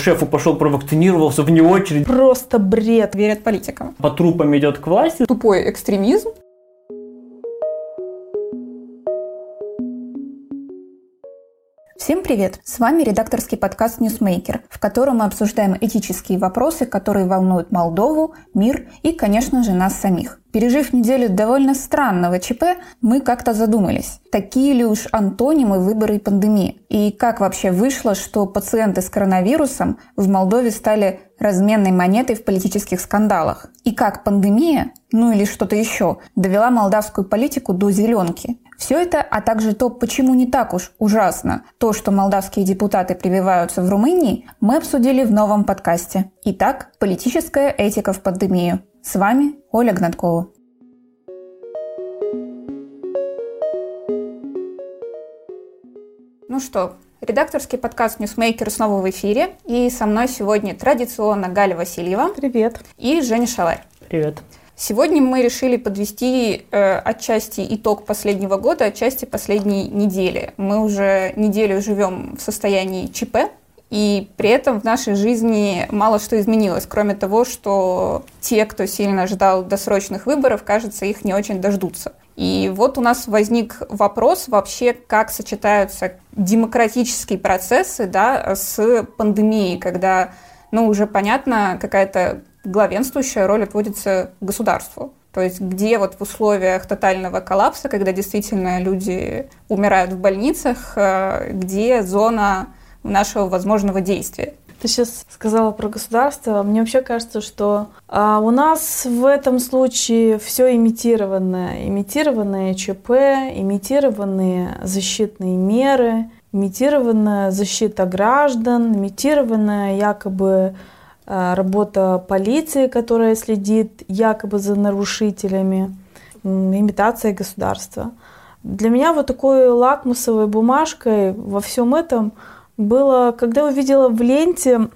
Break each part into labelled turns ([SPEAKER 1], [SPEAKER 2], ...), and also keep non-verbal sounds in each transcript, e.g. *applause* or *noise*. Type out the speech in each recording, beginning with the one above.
[SPEAKER 1] шефу пошел провакцинировался вне очередь.
[SPEAKER 2] Просто бред. Верят политикам.
[SPEAKER 1] По трупам идет к власти.
[SPEAKER 2] Тупой экстремизм. Всем привет! С вами редакторский подкаст «Ньюсмейкер», в котором мы обсуждаем этические вопросы, которые волнуют Молдову, мир и, конечно же, нас самих. Пережив неделю довольно странного ЧП, мы как-то задумались, такие ли уж антонимы выборы и пандемии, и как вообще вышло, что пациенты с коронавирусом в Молдове стали разменной монетой в политических скандалах, и как пандемия, ну или что-то еще, довела молдавскую политику до зеленки. Все это, а также то, почему не так уж ужасно то, что молдавские депутаты прививаются в Румынии, мы обсудили в новом подкасте. Итак, политическая этика в пандемию. С вами Оля Гнаткова. Ну что, редакторский подкаст «Ньюсмейкер» снова в эфире. И со мной сегодня традиционно Галя Васильева.
[SPEAKER 3] Привет.
[SPEAKER 2] И Женя Шаларь.
[SPEAKER 1] Привет.
[SPEAKER 2] Сегодня мы решили подвести э, отчасти итог последнего года, отчасти последней недели. Мы уже неделю живем в состоянии ЧП, и при этом в нашей жизни мало что изменилось, кроме того, что те, кто сильно ждал досрочных выборов, кажется, их не очень дождутся. И вот у нас возник вопрос вообще, как сочетаются демократические процессы да, с пандемией, когда ну, уже понятно, какая-то главенствующая роль отводится государству. То есть где вот в условиях тотального коллапса, когда действительно люди умирают в больницах, э, где зона нашего возможного действия.
[SPEAKER 3] Ты сейчас сказала про государство. Мне вообще кажется, что а, у нас в этом случае все имитированное. Имитированные ЧП, имитированные защитные меры, имитированная защита граждан, имитированная якобы работа полиции, которая следит якобы за нарушителями, имитация государства. Для меня вот такой лакмусовой бумажкой во всем этом было, когда увидела в ленте,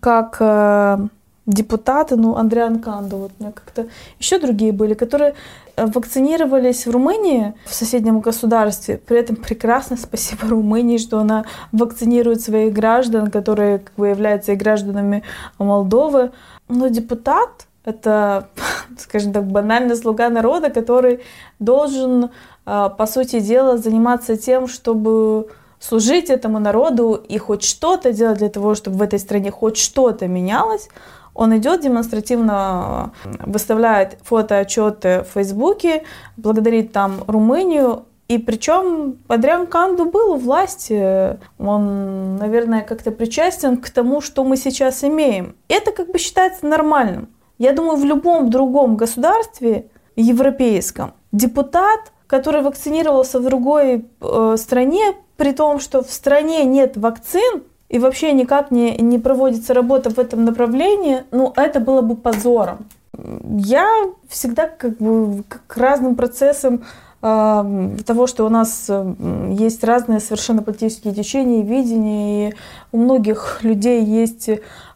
[SPEAKER 3] как э, депутаты, ну, Андриан Канду, вот у меня как-то еще другие были, которые э, вакцинировались в Румынии, в соседнем государстве. При этом прекрасно *laughs* спасибо Румынии, что она вакцинирует своих граждан, которые как бы являются и гражданами Молдовы. Но депутат — это, *laughs* скажем так, банальный слуга народа, который должен, э, по сути дела, заниматься тем, чтобы служить этому народу и хоть что-то делать для того, чтобы в этой стране хоть что-то менялось, он идет демонстративно, выставляет фотоотчеты в Фейсбуке, благодарит там Румынию, и причем Адриан Канду был у власти, он, наверное, как-то причастен к тому, что мы сейчас имеем. Это как бы считается нормальным. Я думаю, в любом другом государстве европейском депутат, который вакцинировался в другой э, стране, при том, что в стране нет вакцин, и вообще никак не, не проводится работа в этом направлении, ну, это было бы позором. Я всегда как бы к разным процессам э, того, что у нас э, есть разные совершенно политические течения, видения, и у многих людей есть...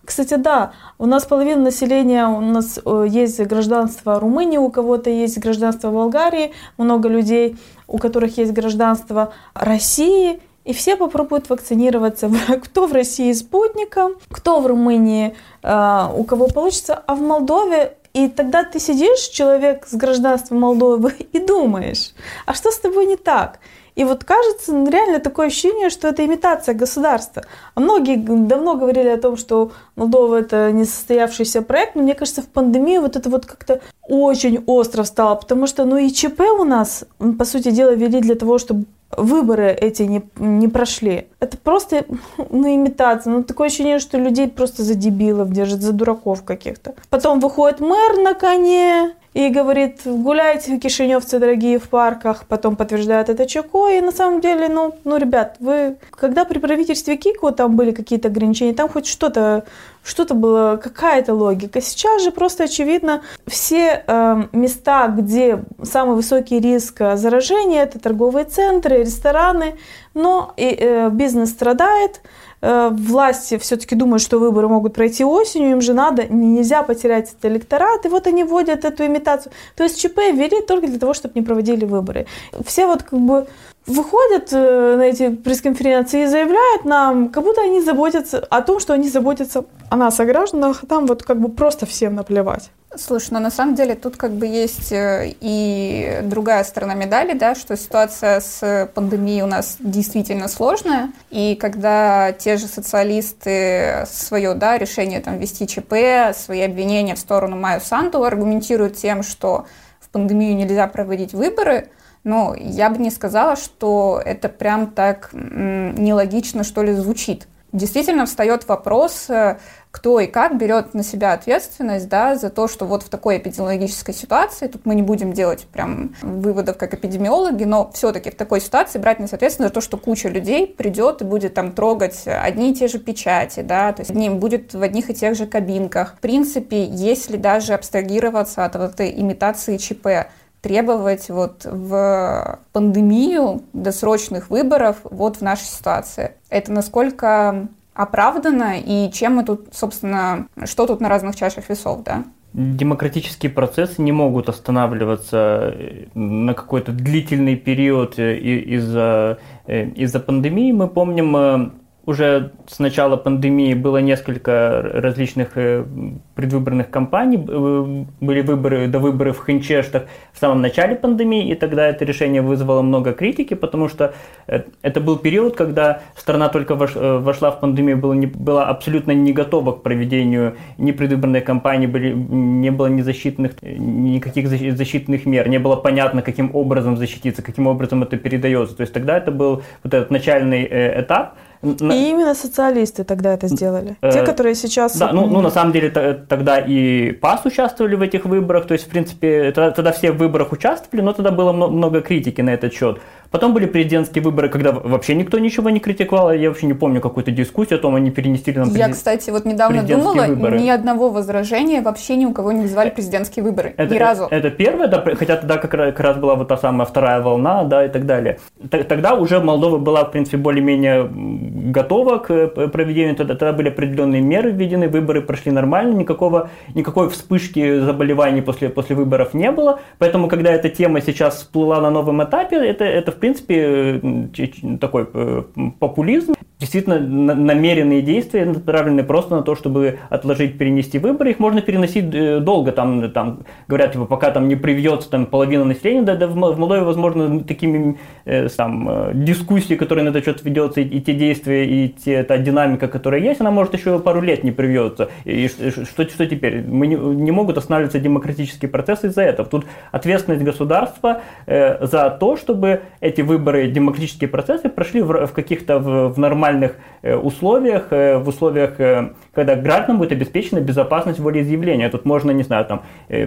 [SPEAKER 3] Кстати, да, у нас половина населения, у нас э, есть гражданство Румынии, у кого-то есть гражданство Болгарии, много людей, у которых есть гражданство России – и все попробуют вакцинироваться. *laughs* Кто в России спутником, кто в Румынии, а, у кого получится, а в Молдове и тогда ты сидишь, человек с гражданством Молдовы, *laughs* и думаешь, а что с тобой не так? И вот кажется, ну, реально такое ощущение, что это имитация государства. А многие давно говорили о том, что Молдова это несостоявшийся проект, но мне кажется, в пандемию вот это вот как-то очень остро встало, потому что, ну и ЧП у нас, по сути дела, вели для того, чтобы выборы эти не, не прошли. Это просто ну, имитация. Ну, такое ощущение, что людей просто за дебилов держат, за дураков каких-то. Потом выходит мэр на коне, и говорит, гуляйте, кишиневцы дорогие, в парках, потом подтверждает это Чако, и на самом деле, ну, ну, ребят, вы, когда при правительстве Кико там были какие-то ограничения, там хоть что-то, что-то было, какая-то логика. Сейчас же просто очевидно, все э, места, где самый высокий риск заражения, это торговые центры, рестораны, но и, э, бизнес страдает, э, власти все-таки думают, что выборы могут пройти осенью, им же надо, нельзя потерять этот электорат, и вот они вводят эту имитацию. То есть ЧП ввели только для того, чтобы не проводили выборы. Все вот как бы выходят э, на эти пресс-конференции и заявляют нам, как будто они заботятся о том, что они заботятся о нас, о гражданах, а там вот как бы просто всем наплевать.
[SPEAKER 2] Слушай, но на самом деле тут как бы есть э, и другая сторона медали, да, что ситуация с пандемией у нас действительно сложная, и когда те же социалисты свое, да, решение там вести ЧП, свои обвинения в сторону Майю Санду аргументируют тем, что в пандемию нельзя проводить выборы, но я бы не сказала, что это прям так нелогично, что ли, звучит. Действительно встает вопрос, э, кто и как берет на себя ответственность да, за то, что вот в такой эпидемиологической ситуации, тут мы не будем делать прям выводов как эпидемиологи, но все-таки в такой ситуации брать на себя ответственность за то, что куча людей придет и будет там трогать одни и те же печати, да, то есть ним будет в одних и тех же кабинках. В принципе, если даже абстрагироваться от вот этой имитации ЧП, требовать вот в пандемию досрочных выборов вот в нашей ситуации. Это насколько оправдано и чем мы тут, собственно, что тут на разных чашах весов, да?
[SPEAKER 1] Демократические процессы не могут останавливаться э, на какой-то длительный период э, из-за э, из пандемии. Мы помним уже с начала пандемии было несколько различных э, предвыборных кампаний. Э, были выборы до выборов в Хинчештах в самом начале пандемии, и тогда это решение вызвало много критики, потому что э, это был период, когда страна только вошла в пандемию, была, не, была абсолютно не готова к проведению ни предвыборной кампании, были, не было ни защитных, никаких защитных мер, не было понятно, каким образом защититься, каким образом это передается. То есть тогда это был вот этот начальный этап,
[SPEAKER 3] и именно социалисты тогда это сделали. Э, Те, которые сейчас...
[SPEAKER 1] Да, ну, ну на самом деле тогда и ПАС участвовали в этих выборах, то есть, в принципе, тогда все в выборах участвовали, но тогда было много критики на этот счет. Потом были президентские выборы, когда вообще никто ничего не критиковал. Я вообще не помню какую-то дискуссию о том, они перенесли нам
[SPEAKER 2] Я, кстати, вот недавно думала, выборы. ни одного возражения вообще ни у кого не вызывали президентские выборы.
[SPEAKER 1] Это,
[SPEAKER 2] ни разу.
[SPEAKER 1] Это, это первое, да, хотя тогда как раз, как раз была вот та самая вторая волна, да, и так далее. Тогда уже Молдова была, в принципе, более-менее готова к э, проведению, тогда, тогда были определенные меры введены, выборы прошли нормально, никакого, никакой вспышки заболеваний после, после выборов не было. Поэтому, когда эта тема сейчас всплыла на новом этапе, это, это принципе, такой э, популизм действительно намеренные действия, направленные просто на то, чтобы отложить, перенести выборы. Их можно переносить э, долго, там, там говорят, типа, пока там не привьется там, половина населения, да, да в Молдове, возможно, такими э, там, дискуссии, которые на этот счет ведется, и, и те действия, и те, та динамика, которая есть, она может еще пару лет не привьется. И что, что теперь? Мы не, не могут останавливаться демократические процессы из-за этого. Тут ответственность государства э, за то, чтобы эти выборы, демократические процессы прошли в, в каких-то в, в нормальных э, условиях, э, в условиях, э, когда гражданам будет обеспечена безопасность волеизъявления. Тут можно, не знаю, там,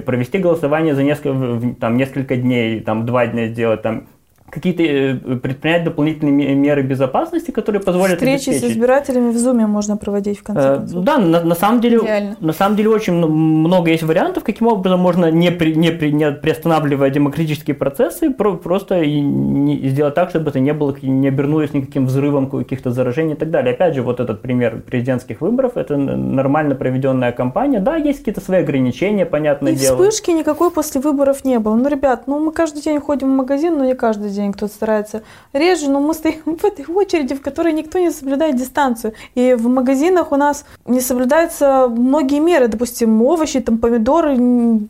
[SPEAKER 1] провести голосование за несколько, там, несколько дней, там, два дня сделать, там, какие-то э, предпринять дополнительные меры безопасности, которые позволят
[SPEAKER 3] Встречи обеспечить. с избирателями в Зуме можно проводить в конце э, концов.
[SPEAKER 1] Да, на, на самом деле, Идеально. на самом деле очень много есть вариантов, каким образом можно не, при, не, при, не приостанавливая демократические процессы, про, просто и не, сделать так, чтобы это не было, не обернулось никаким взрывом каких-то заражений и так далее. Опять же, вот этот пример президентских выборов, это нормально проведенная кампания. Да, есть какие-то свои ограничения, понятное
[SPEAKER 3] и
[SPEAKER 1] дело.
[SPEAKER 3] вспышки никакой после выборов не было. Ну, ребят, ну мы каждый день ходим в магазин, но не каждый день день кто-то старается реже, но мы стоим *laughs* в этой очереди, в которой никто не соблюдает дистанцию. И в магазинах у нас не соблюдаются многие меры, допустим, овощи, там, помидоры,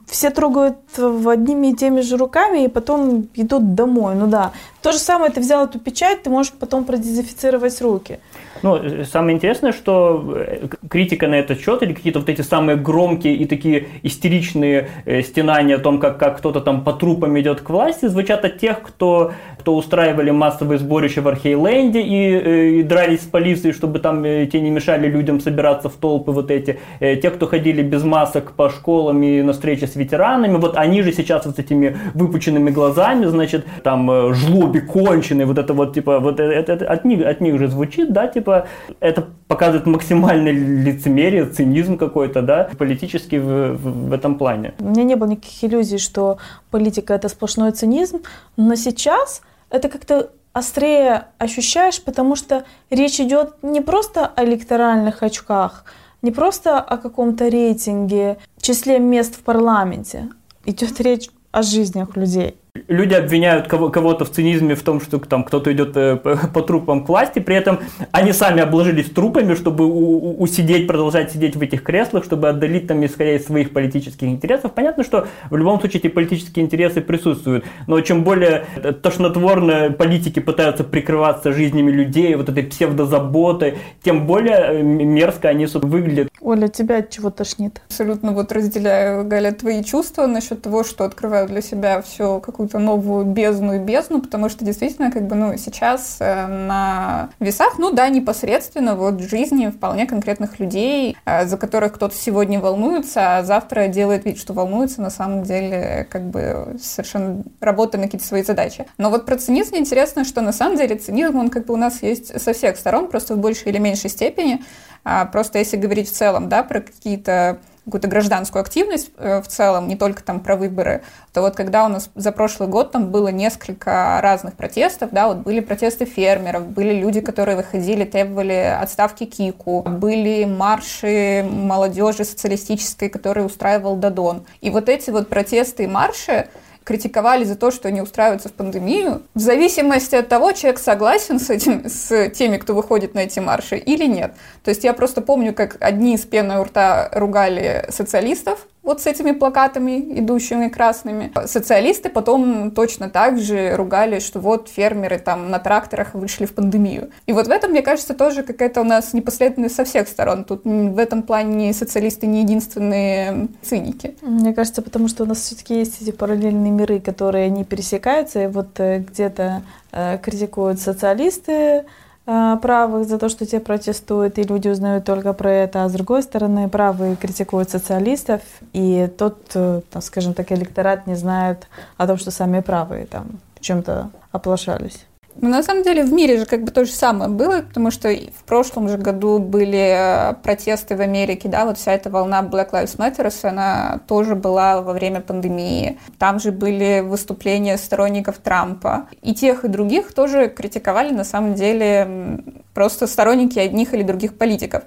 [SPEAKER 3] все трогают одними и теми же руками и потом идут домой. Ну да. То же самое, ты взял эту печать, ты можешь потом продезинфицировать руки.
[SPEAKER 1] Ну, самое интересное, что э, критика на этот счет или какие-то вот эти самые громкие и такие истеричные э, стенания о том, как, как кто-то там по трупам идет к власти, звучат от тех, кто кто устраивали массовые сборища в Архейленде и, э, и дрались с полицией, чтобы там э, те не мешали людям собираться в толпы вот эти. Э, те, кто ходили без масок по школам и на встречи с ветеранами, вот они же сейчас вот с этими выпученными глазами, значит, там жлоби конченые, вот это вот типа, вот это, это от них, от них же звучит, да, типа, это показывает максимальное лицемерие, цинизм какой-то, да, политический в, в этом плане.
[SPEAKER 3] У меня не было никаких иллюзий, что политика это сплошной цинизм, но сейчас это как-то острее ощущаешь, потому что речь идет не просто о электоральных очках, не просто о каком-то рейтинге, числе мест в парламенте. Идет речь о жизнях людей.
[SPEAKER 1] Люди обвиняют кого- кого-то в цинизме в том, что там кто-то идет э, по трупам к власти, при этом они сами обложились трупами, чтобы усидеть, продолжать сидеть в этих креслах, чтобы отдалить там, исходя из своих политических интересов. Понятно, что в любом случае эти политические интересы присутствуют, но чем более тошнотворно политики пытаются прикрываться жизнями людей, вот этой псевдозаботой, тем более э, мерзко они выглядят.
[SPEAKER 3] Оля, тебя от чего тошнит?
[SPEAKER 2] Абсолютно вот разделяю, Галя, твои чувства насчет того, что открываю для себя все какую какую-то новую бездну и бездну, потому что действительно, как бы, ну, сейчас э, на весах, ну да, непосредственно вот жизни вполне конкретных людей, э, за которых кто-то сегодня волнуется, а завтра делает вид, что волнуется, на самом деле, как бы, совершенно работая на какие-то свои задачи. Но вот про цинизм интересно, что на самом деле цинизм, он как бы у нас есть со всех сторон, просто в большей или меньшей степени. А просто если говорить в целом, да, про какие-то какую-то гражданскую активность э, в целом, не только там про выборы, то вот когда у нас за прошлый год там было несколько разных протестов, да, вот были протесты фермеров, были люди, которые выходили, требовали отставки Кику, были марши молодежи социалистической, которые устраивал Дадон. И вот эти вот протесты и марши, критиковали за то, что они устраиваются в пандемию, в зависимости от того, человек согласен с, этим, *laughs* с теми, кто выходит на эти марши или нет. То есть я просто помню, как одни с пеной у рта ругали социалистов, вот с этими плакатами, идущими красными. Социалисты потом точно так же ругали, что вот фермеры там на тракторах вышли в пандемию. И вот в этом, мне кажется, тоже какая-то у нас непоследовательность со всех сторон. Тут в этом плане социалисты не единственные циники.
[SPEAKER 3] Мне кажется, потому что у нас все-таки есть эти параллельные миры, которые не пересекаются, и вот э, где-то э, критикуют социалисты, правых за то, что те протестуют, и люди узнают только про это, а с другой стороны правые критикуют социалистов, и тот, э, там, скажем так, электорат не знает о том, что сами правые там чем-то оплошались.
[SPEAKER 2] Ну, на самом деле, в мире же как бы то же самое было, потому что в прошлом же году были э, протесты в Америке, да, вот вся эта волна Black Lives Matter, она тоже была во время пандемии. Там же были выступления сторонников Трампа. И тех, и других тоже критиковали, на самом деле, просто сторонники одних или других политиков.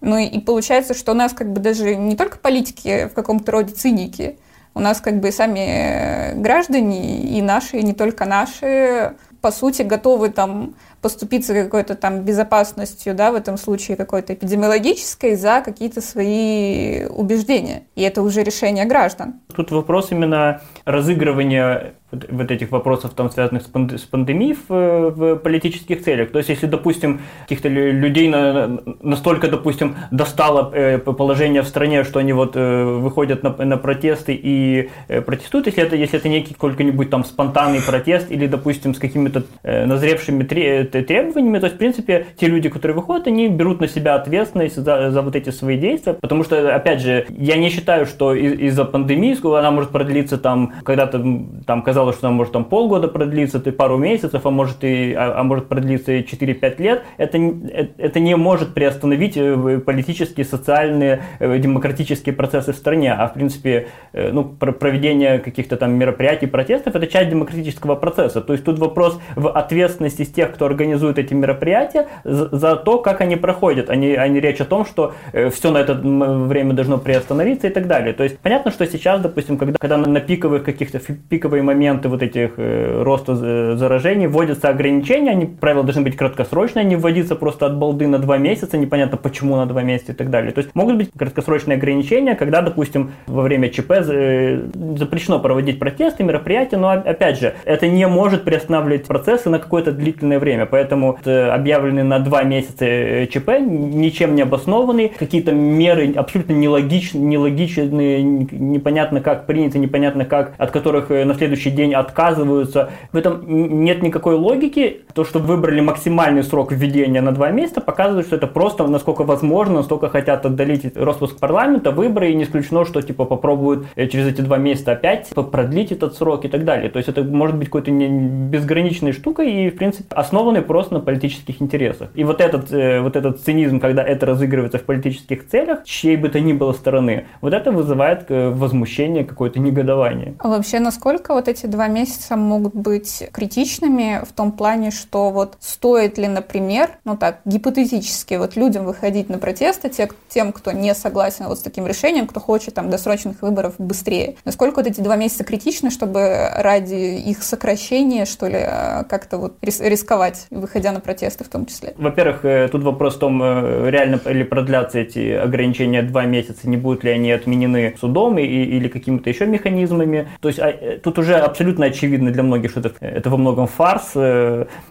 [SPEAKER 2] Ну и получается, что у нас как бы даже не только политики в каком-то роде циники, у нас как бы сами граждане и наши, и не только наши, по сути, готовы там поступиться какой-то там безопасностью, да, в этом случае какой-то эпидемиологической, за какие-то свои убеждения. И это уже решение граждан.
[SPEAKER 1] Тут вопрос именно разыгрывания вот этих вопросов, там, связанных с пандемией в, в политических целях. То есть, если, допустим, каких-то людей на, настолько, допустим, достало э, положение в стране, что они вот э, выходят на, на протесты и э, протестуют, если это, если это некий сколько-нибудь там спонтанный протест или, допустим, с какими-то назревшими требованиями, то есть, в принципе, те люди, которые выходят, они берут на себя ответственность за, за вот эти свои действия, потому что, опять же, я не считаю, что из- из-за пандемии она может продлиться там, когда-то там казалось казалось, что она может там полгода продлиться, ты пару месяцев, а может и а, а может продлиться и 4-5 лет, это, э, это не может приостановить э, политические, социальные, э, демократические процессы в стране. А в принципе, ну, проведение каких-то там мероприятий, протестов, это часть демократического процесса. То есть тут вопрос в ответственности тех, кто организует эти мероприятия, за, за то, как они проходят. Они, они речь о том, что все на это время должно приостановиться и так далее. То есть понятно, что сейчас, допустим, когда, когда на пиковых каких-то пиковые моменты моменты вот этих э, роста заражений вводятся ограничения, они, правила должны быть краткосрочные, они вводиться просто от балды на два месяца, непонятно почему на два месяца и так далее. То есть могут быть краткосрочные ограничения, когда, допустим, во время ЧП э, запрещено проводить протесты, мероприятия, но опять же, это не может приостанавливать процессы на какое-то длительное время, поэтому объявленные на два месяца э, ЧП ничем не обоснованные, какие-то меры абсолютно нелогичные, нелогичные, непонятно как приняты, непонятно как, от которых на следующий день день отказываются. В этом нет никакой логики. То, что выбрали максимальный срок введения на два месяца, показывает, что это просто насколько возможно, настолько хотят отдалить распуск парламента, выборы, и не исключено, что типа попробуют э, через эти два месяца опять продлить этот срок и так далее. То есть это может быть какой-то безграничной штукой и, в принципе, основанной просто на политических интересах. И вот этот, э, вот этот цинизм, когда это разыгрывается в политических целях, чьей бы то ни было стороны, вот это вызывает э, возмущение, какое-то негодование.
[SPEAKER 2] А вообще, насколько вот эти два месяца могут быть критичными в том плане, что вот стоит ли, например, ну так, гипотетически, вот людям выходить на протесты, те, тем, кто не согласен вот с таким решением, кто хочет там досрочных выборов быстрее. Насколько вот эти два месяца критичны, чтобы ради их сокращения, что ли, как-то вот рисковать, выходя на протесты в том числе?
[SPEAKER 1] Во-первых, э, тут вопрос в том, э, реально ли продлятся эти ограничения два месяца, не будут ли они отменены судом и, или какими-то еще механизмами. То есть а, э, тут уже абсолютно очевидно для многих, что это, это во многом фарс,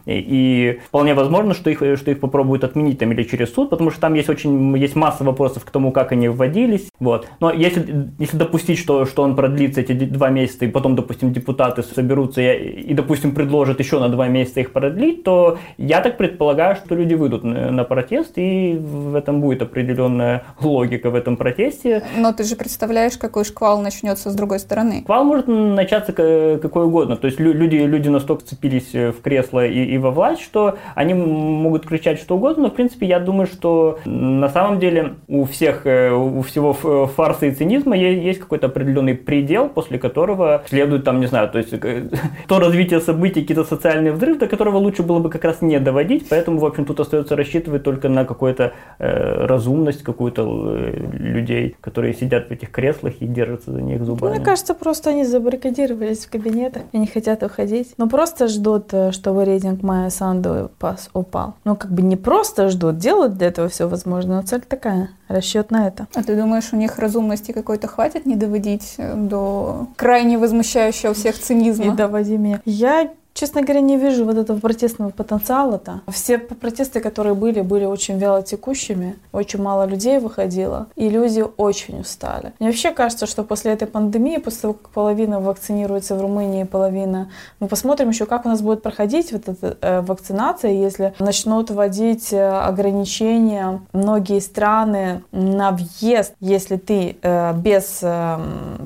[SPEAKER 1] и вполне возможно, что их, что их попробуют отменить там или через суд, потому что там есть очень есть масса вопросов к тому, как они вводились. Вот. Но если, если допустить, что, что он продлится эти два месяца, и потом, допустим, депутаты соберутся и, и, допустим, предложат еще на два месяца их продлить, то я так предполагаю, что люди выйдут на, на протест, и в этом будет определенная логика в этом протесте.
[SPEAKER 2] Но ты же представляешь, какой шквал начнется с другой стороны.
[SPEAKER 1] Шквал может начаться какой угодно. То есть люди, люди настолько цепились в кресло и, и во власть, что они могут кричать что угодно, но в принципе я думаю, что на самом деле у всех, э, у всего фарса и цинизма есть какой-то определенный предел, после которого следует там, не знаю, то есть э, *laughs* то развитие событий, какие-то социальные взрывы, до которого лучше было бы как раз не доводить, поэтому, в общем, тут остается рассчитывать только на какую-то э, разумность какую-то э, людей, которые сидят в этих креслах и держатся за них зубами.
[SPEAKER 3] Мне кажется, просто они забаррикадировались в кабинетах и не хотят уходить. Ну, просто ждут, чтобы рейтинг Майя Санду упал. Ну, как бы не просто ждут, делают для этого все возможное, но цель такая расчет на это.
[SPEAKER 2] А ты думаешь, у них разумности какой-то хватит не доводить до крайне возмущающего всех цинизма?
[SPEAKER 3] Не доводи меня. Я Честно говоря, не вижу вот этого протестного потенциала-то. Все протесты, которые были, были очень вяло текущими, очень мало людей выходило, и люди очень устали. Мне вообще кажется, что после этой пандемии, после того, как половина вакцинируется в Румынии, половина... Мы посмотрим еще, как у нас будет проходить вот эта э, вакцинация, если начнут вводить э, ограничения многие страны на въезд, если ты э, без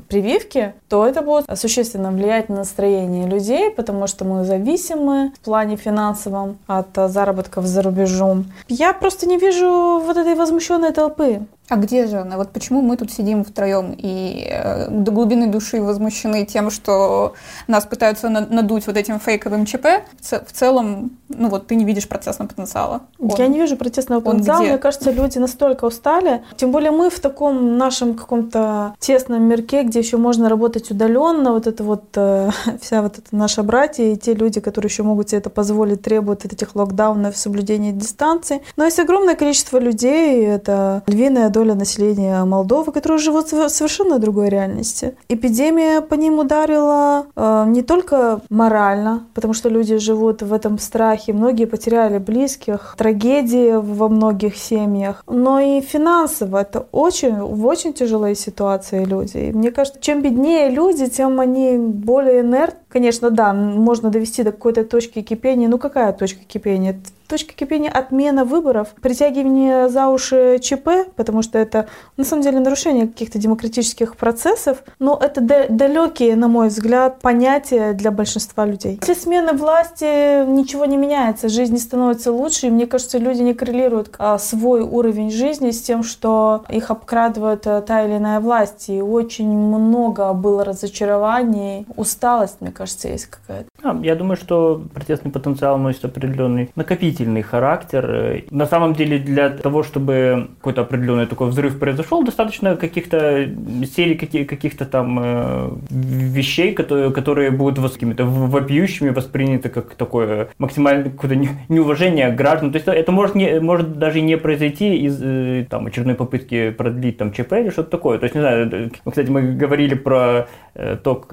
[SPEAKER 3] прививки, то это будет существенно влиять на настроение людей, потому что мы зависимы в плане финансовом от заработков за рубежом. Я просто не вижу вот этой возмущенной толпы.
[SPEAKER 2] А где же она? Вот почему мы тут сидим втроем и э, до глубины души возмущены тем, что нас пытаются надуть вот этим фейковым ЧП? В целом, ну вот ты не видишь процессного потенциала.
[SPEAKER 3] Он, Я не вижу процессного потенциала. Мне кажется, люди настолько устали. Тем более мы в таком нашем каком-то тесном мирке, где еще можно работать удаленно. Вот это вот э, *laughs* вся вот эта наша братья и те люди, которые еще могут себе это позволить, требуют этих локдаунов, соблюдения дистанции. Но есть огромное количество людей, это львиная доля населения Молдовы, которые живут в совершенно другой реальности. Эпидемия по ним ударила э, не только морально, потому что люди живут в этом страхе, многие потеряли близких, трагедии во многих семьях, но и финансово. Это очень, в очень тяжелой ситуации люди. И мне кажется, чем беднее люди, тем они более инертны. Конечно, да, можно довести до какой-то точки кипения. Ну какая точка кипения? точка кипения отмена выборов, притягивание за уши ЧП, потому что это на самом деле нарушение каких-то демократических процессов, но это далекие, на мой взгляд, понятия для большинства людей. После смены власти ничего не меняется, жизнь не становится лучше, и мне кажется, люди не коррелируют а, свой уровень жизни с тем, что их обкрадывает а, та или иная власть, и очень много было разочарований, усталость, мне кажется, есть какая-то.
[SPEAKER 1] А, я думаю, что протестный потенциал носит определенный накопитель длительный характер. На самом деле для того, чтобы какой-то определенный такой взрыв произошел, достаточно каких-то серий каких- каких-то там э, вещей, которые, которые будут какими-то вопиющими восприняты как такое максимальное какое-то неуважение к гражданам. То есть это может, не, может даже не произойти из э, там, очередной попытки продлить там ЧП или что-то такое. То есть, не знаю, кстати, мы говорили про э, то,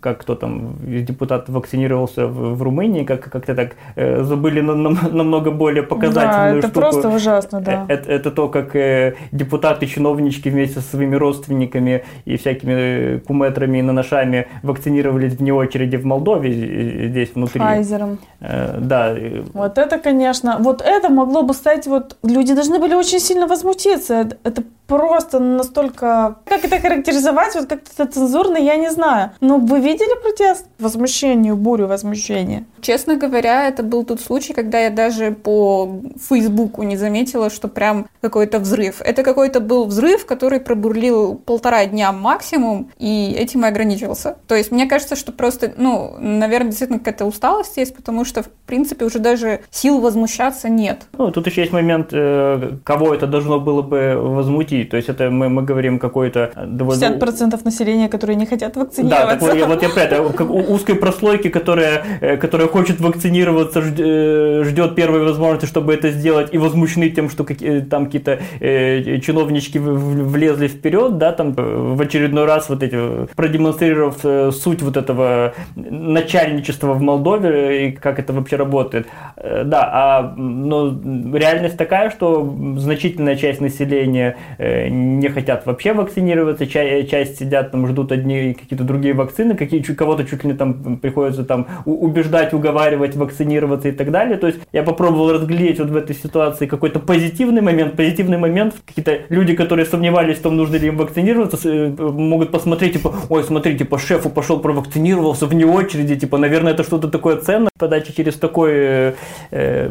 [SPEAKER 1] как кто там из депутатов вакцинировался в, в Румынии, как как-то так забыли на, на, *laughs* намного более показательную
[SPEAKER 3] да, это
[SPEAKER 1] штуку.
[SPEAKER 3] просто ужасно, да.
[SPEAKER 1] Это, это то, как э, депутаты, чиновнички вместе со своими родственниками и всякими куметрами и наношами вакцинировались вне очереди в Молдове, здесь внутри.
[SPEAKER 3] Файзером.
[SPEAKER 1] Э, да.
[SPEAKER 3] Вот это, конечно, вот это могло бы стать, вот люди должны были очень сильно возмутиться. Это просто настолько... Как это характеризовать? Вот как-то цензурно я не знаю. Но вы видели протест? Возмущение, бурю возмущения.
[SPEAKER 2] Честно говоря, это был тот случай, когда я даже по Фейсбуку не заметила, что прям какой-то взрыв. Это какой-то был взрыв, который пробурлил полтора дня максимум, и этим и ограничился. То есть мне кажется, что просто, ну, наверное, действительно какая-то усталость есть, потому что, в принципе, уже даже сил возмущаться нет.
[SPEAKER 1] Ну, тут еще есть момент, э, кого это должно было бы возмутить. То есть это мы, мы говорим какой-то...
[SPEAKER 3] 50% населения, которые не хотят вакцинироваться.
[SPEAKER 1] Да, так вот, я, вот я про это, как узкой прослойки, которая, э, которая хочет вакцинироваться, э, ждет первой возможности, чтобы это сделать, и возмущены тем, что какие, там какие-то э, чиновнички влезли вперед, да, там в очередной раз вот эти, продемонстрировав суть вот этого начальничества в Молдове и как это вообще работает. Да, а но реальность такая, что значительная часть населения не хотят вообще вакцинироваться, часть сидят там, ждут одни какие-то другие вакцины, какие кого-то чуть ли не там приходится там убеждать, уговаривать, вакцинироваться и так далее. То есть я попробовал разглядеть вот в этой ситуации какой-то позитивный момент. Позитивный момент, какие-то люди, которые сомневались в том, нужно ли им вакцинироваться, э, могут посмотреть, типа, ой, смотри, типа, шефу пошел провакцинировался вне очереди, типа, наверное, это что-то такое ценное. Подача через такой э, э,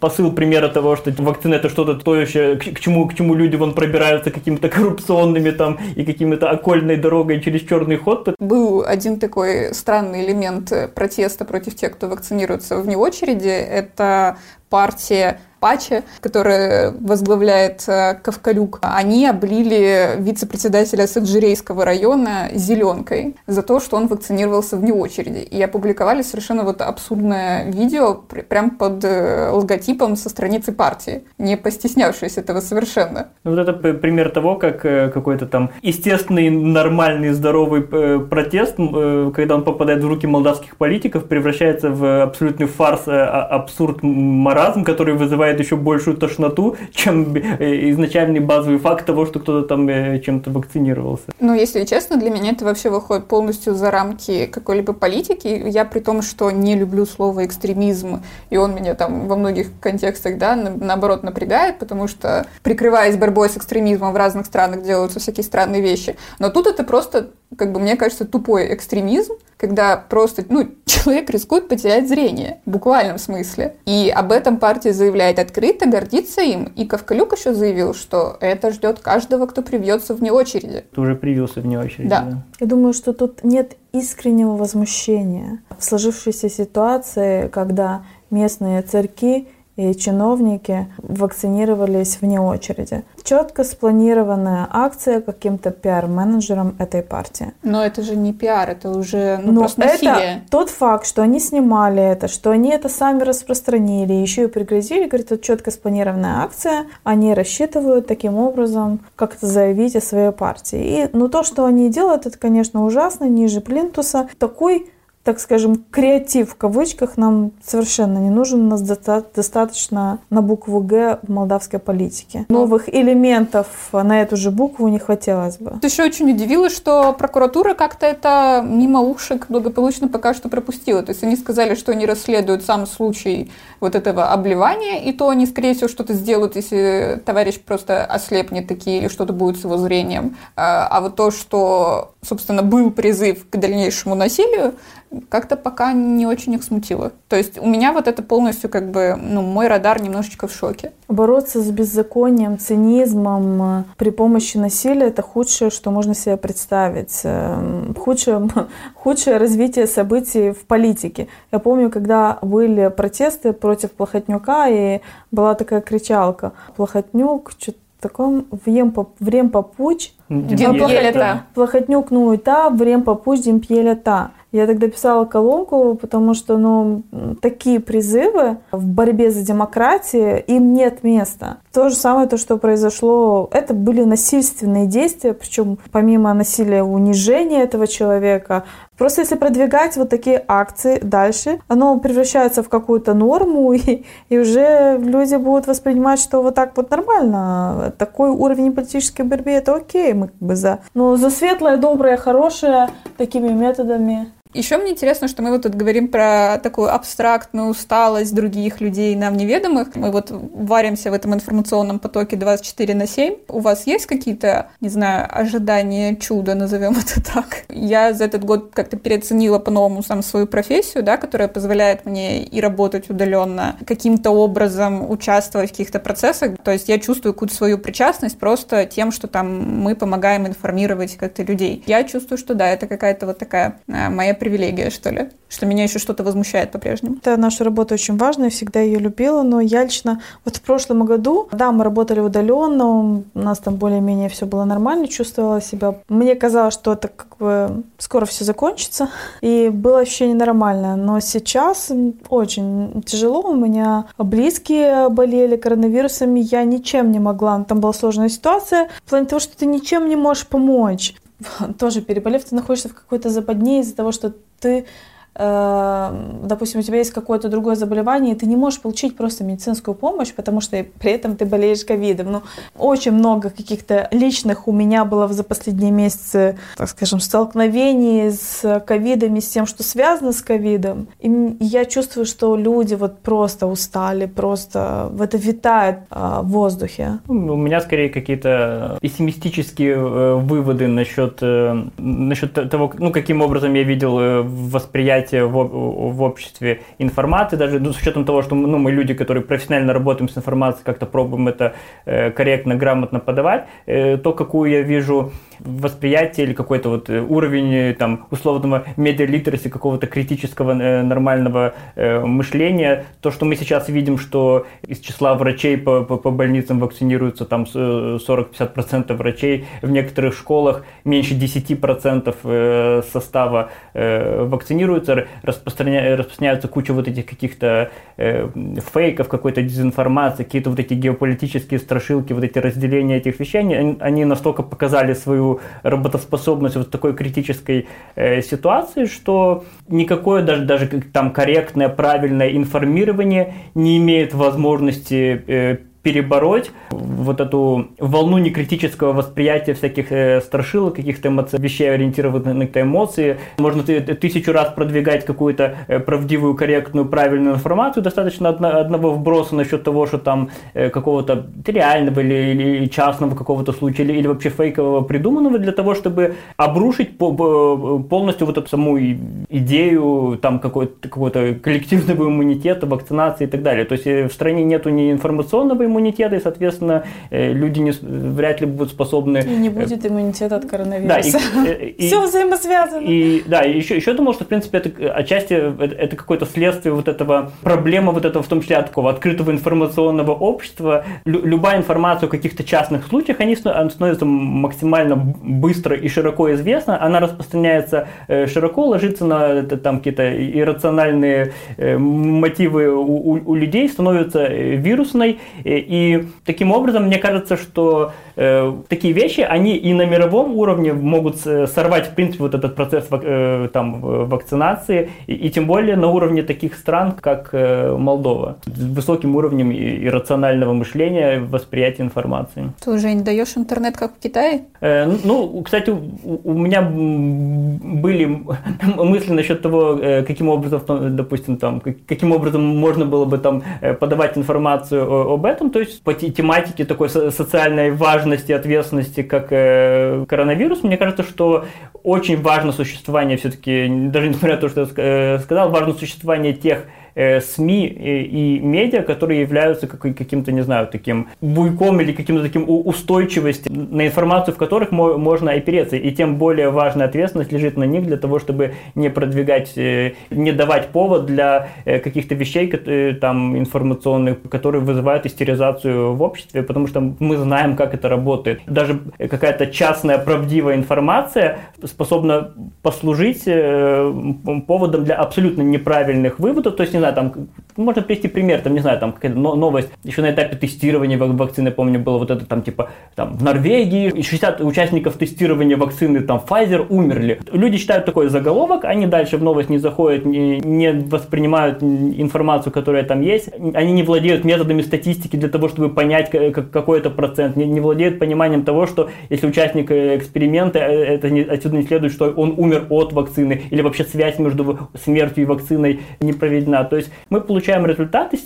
[SPEAKER 1] посыл примера того, что вакцина это что-то стоящее, к, к, чему, к чему люди вон пробираются какими-то *laughs* коррупционными там и какими-то окольной дорогой через черный ход.
[SPEAKER 2] Был один такой странный элемент протеста против тех, кто вакцинируется вне очереди. Это партия Паче, которая возглавляет э, Ковкалюк, они облили вице-председателя Саджирейского района зеленкой за то, что он вакцинировался вне очереди. И опубликовали совершенно вот абсурдное видео прям под э, логотипом со страницы партии, не постеснявшись этого совершенно.
[SPEAKER 1] Ну, вот это пример того, как э, какой-то там естественный, нормальный, здоровый протест, когда он попадает в руки молдавских политиков, превращается в абсолютный фарс, а, абсурд, маразм, который вызывает вызывает еще большую тошноту, чем э, изначальный базовый факт того, что кто-то там э, чем-то вакцинировался.
[SPEAKER 2] Ну, если честно, для меня это вообще выходит полностью за рамки какой-либо политики. Я при том, что не люблю слово экстремизм, и он меня там во многих контекстах, да, наоборот, напрягает, потому что, прикрываясь борьбой с экстремизмом в разных странах, делаются всякие странные вещи. Но тут это просто, как бы, мне кажется, тупой экстремизм, когда просто, ну, *laughs* человек рискует потерять зрение, в буквальном смысле. И об этом партия заявляет открыто, гордится им. И Ковкалюк еще заявил, что это ждет каждого, кто привьется вне очереди.
[SPEAKER 1] Ты уже привился вне очереди, да. да.
[SPEAKER 3] Я думаю, что тут нет искреннего возмущения в сложившейся ситуации, когда местные церкви и чиновники вакцинировались вне очереди. Четко спланированная акция каким-то пиар-менеджером этой партии.
[SPEAKER 2] Но это же не пиар, это уже ну, Но просто насилие.
[SPEAKER 3] Это тот факт, что они снимали это, что они это сами распространили, еще и пригрозили, говорит, это четко спланированная акция, они рассчитывают таким образом как-то заявить о своей партии. И, ну, то, что они делают, это, конечно, ужасно, ниже плинтуса. Такой так скажем, креатив в кавычках нам совершенно не нужен. У нас достаточно на букву «Г» в молдавской политике. Новых элементов на эту же букву не хотелось бы.
[SPEAKER 2] Еще очень удивило, что прокуратура как-то это мимо ушек благополучно пока что пропустила. То есть они сказали, что они расследуют сам случай вот этого обливания, и то они, скорее всего, что-то сделают, если товарищ просто ослепнет такие или что-то будет с его зрением. А, а вот то, что, собственно, был призыв к дальнейшему насилию, как-то пока не очень их смутило. То есть у меня вот это полностью как бы, ну, мой радар немножечко в шоке.
[SPEAKER 3] Бороться с беззаконием, цинизмом э, при помощи насилия – это худшее, что можно себе представить. Э, худшее, *laughs* худшее развитие событий в политике. Я помню, когда были протесты против Плохотнюка, и была такая кричалка «Плохотнюк, что-то таком врем, врем попуч, Плохотнюк, ну и та, врем попуч, демпьеля та. Я тогда писала колонку, потому что ну, такие призывы в борьбе за демократию, им нет места. То же самое, то, что произошло, это были насильственные действия, причем помимо насилия унижения этого человека, Просто если продвигать вот такие акции дальше, оно превращается в какую-то норму, *laughs* и, и уже люди будут воспринимать, что вот так вот нормально. Такой уровень политической борьбы, это окей, мы как бы за. Но за светлое, доброе, хорошее такими методами
[SPEAKER 2] Еще мне интересно, что мы вот тут говорим про такую абстрактную усталость других людей, нам неведомых. Мы вот варимся в этом информационном потоке 24 на 7. У вас есть какие-то, не знаю, ожидания чуда, назовем это *laughs* так? Я за этот год как-то переоценила по-новому сам свою профессию, да, которая позволяет мне и работать удаленно, каким-то образом участвовать в каких-то процессах. То есть я чувствую какую-то свою причастность просто тем, что там мы помогаем информировать как-то людей. Я чувствую, что да, это какая-то вот такая э, моя привилегия, что ли, что меня еще что-то возмущает по-прежнему.
[SPEAKER 3] Это наша работа очень важная, всегда ее любила, но я лично вот в прошлом году, да, мы работали удаленно, у нас там более-менее все было нормально, чувствовала себя. Мне казалось, что это как бы скоро все закончится, и было ощущение нормальное, но сейчас очень тяжело, у меня близкие болели коронавирусами, я ничем не могла, там была сложная ситуация, в плане того, что ты ничем не можешь помочь. *laughs* тоже переболев, ты находишься в какой-то западне из-за того, что ты допустим, у тебя есть какое-то другое заболевание, и ты не можешь получить просто медицинскую помощь, потому что при этом ты болеешь ковидом. Ну, очень много каких-то личных у меня было за последние месяцы, так скажем, столкновений с ковидом и с тем, что связано с ковидом. И я чувствую, что люди вот просто устали, просто в это витает а, в воздухе.
[SPEAKER 1] Ну, у меня скорее какие-то пессимистические э, выводы насчет, э, насчет того, ну, каким образом я видел э, восприятие восприятие в, в обществе информации, даже ну, с учетом того, что ну, мы люди, которые профессионально работаем с информацией, как-то пробуем это э, корректно, грамотно подавать, э, то, какую я вижу восприятие или какой-то вот э, уровень э, там условного медиалитерации, какого-то критического э, нормального э, мышления, то, что мы сейчас видим, что из числа врачей по, по, по больницам вакцинируются там 40-50% врачей, в некоторых школах меньше 10% состава вакцинируются, распространя, распространяются куча вот этих каких-то э, фейков, какой-то дезинформации, какие-то вот эти геополитические страшилки, вот эти разделения этих вещей, они, они настолько показали свою работоспособность вот в такой критической э, ситуации, что никакое даже, даже там корректное, правильное информирование не имеет возможности э, перебороть вот эту волну некритического восприятия всяких э, страшилок, каких-то эмоций, вещей, ориентированных на эмоции. Можно ты, тысячу раз продвигать какую-то э, правдивую, корректную, правильную информацию. Достаточно одно, одного вброса насчет того, что там э, какого-то реального или, или частного какого-то случая, или, или вообще фейкового придуманного для того, чтобы обрушить по, по, полностью вот эту саму идею там какой-то, какого-то коллективного иммунитета, вакцинации и так далее. То есть э, в стране нету ни информационного иммунитета, и, соответственно, э, люди не, вряд ли будут способны...
[SPEAKER 3] И не будет иммунитета от коронавируса. Да, и, *laughs* и, Все взаимосвязано.
[SPEAKER 1] И, да, и еще, еще думал, что, в принципе, это отчасти это какое-то следствие вот этого, проблема вот этого, в том числе, от такого открытого информационного общества. Лю, любая информация о каких-то частных случаях, они становятся максимально быстро и широко известна, она распространяется э, широко, ложится на там какие-то иррациональные э, мотивы у, у, у людей, становится вирусной, и таким образом, мне кажется, что э, такие вещи, они и на мировом уровне могут сорвать, в принципе, вот этот процесс э, там, вакцинации, и, и тем более на уровне таких стран, как э, Молдова, с высоким уровнем иррационального мышления, восприятия информации.
[SPEAKER 2] Ты уже не даешь интернет, как в Китае?
[SPEAKER 1] Э, ну, кстати, у, у меня были *laughs* мысли насчет того, каким образом, допустим, там, каким образом можно было бы там подавать информацию об этом, то есть по тематике такой социальной важности, ответственности, как э, коронавирус, мне кажется, что очень важно существование все-таки, даже несмотря на то, что я э, сказал, важно существование тех СМИ и медиа, которые являются каким-то, не знаю, таким буйком или каким-то таким устойчивостью, на информацию, в которых можно опереться. И тем более важная ответственность лежит на них для того, чтобы не продвигать, э, не давать повод для э, каких-то вещей там информационных, которые вызывают истеризацию в обществе, потому что мы знаем, как это работает. Даже какая-то частная правдивая информация способна послужить поводом для абсолютно неправильных выводов. То есть, не знаю, знаю, там, можно привести пример, там, не знаю, там, какая-то новость, еще на этапе тестирования вакцины, помню, было вот это, там, типа, там, в Норвегии 60 участников тестирования вакцины, там, Pfizer умерли. Люди читают такой заголовок, они дальше в новость не заходят, не, не воспринимают информацию, которая там есть, они не владеют методами статистики для того, чтобы понять какой это процент, не, не владеют пониманием того, что если участник э, эксперимента, э, это не, отсюда не следует, что он умер от вакцины, или вообще связь между смертью и вакциной не проведена. То есть мы получаем результаты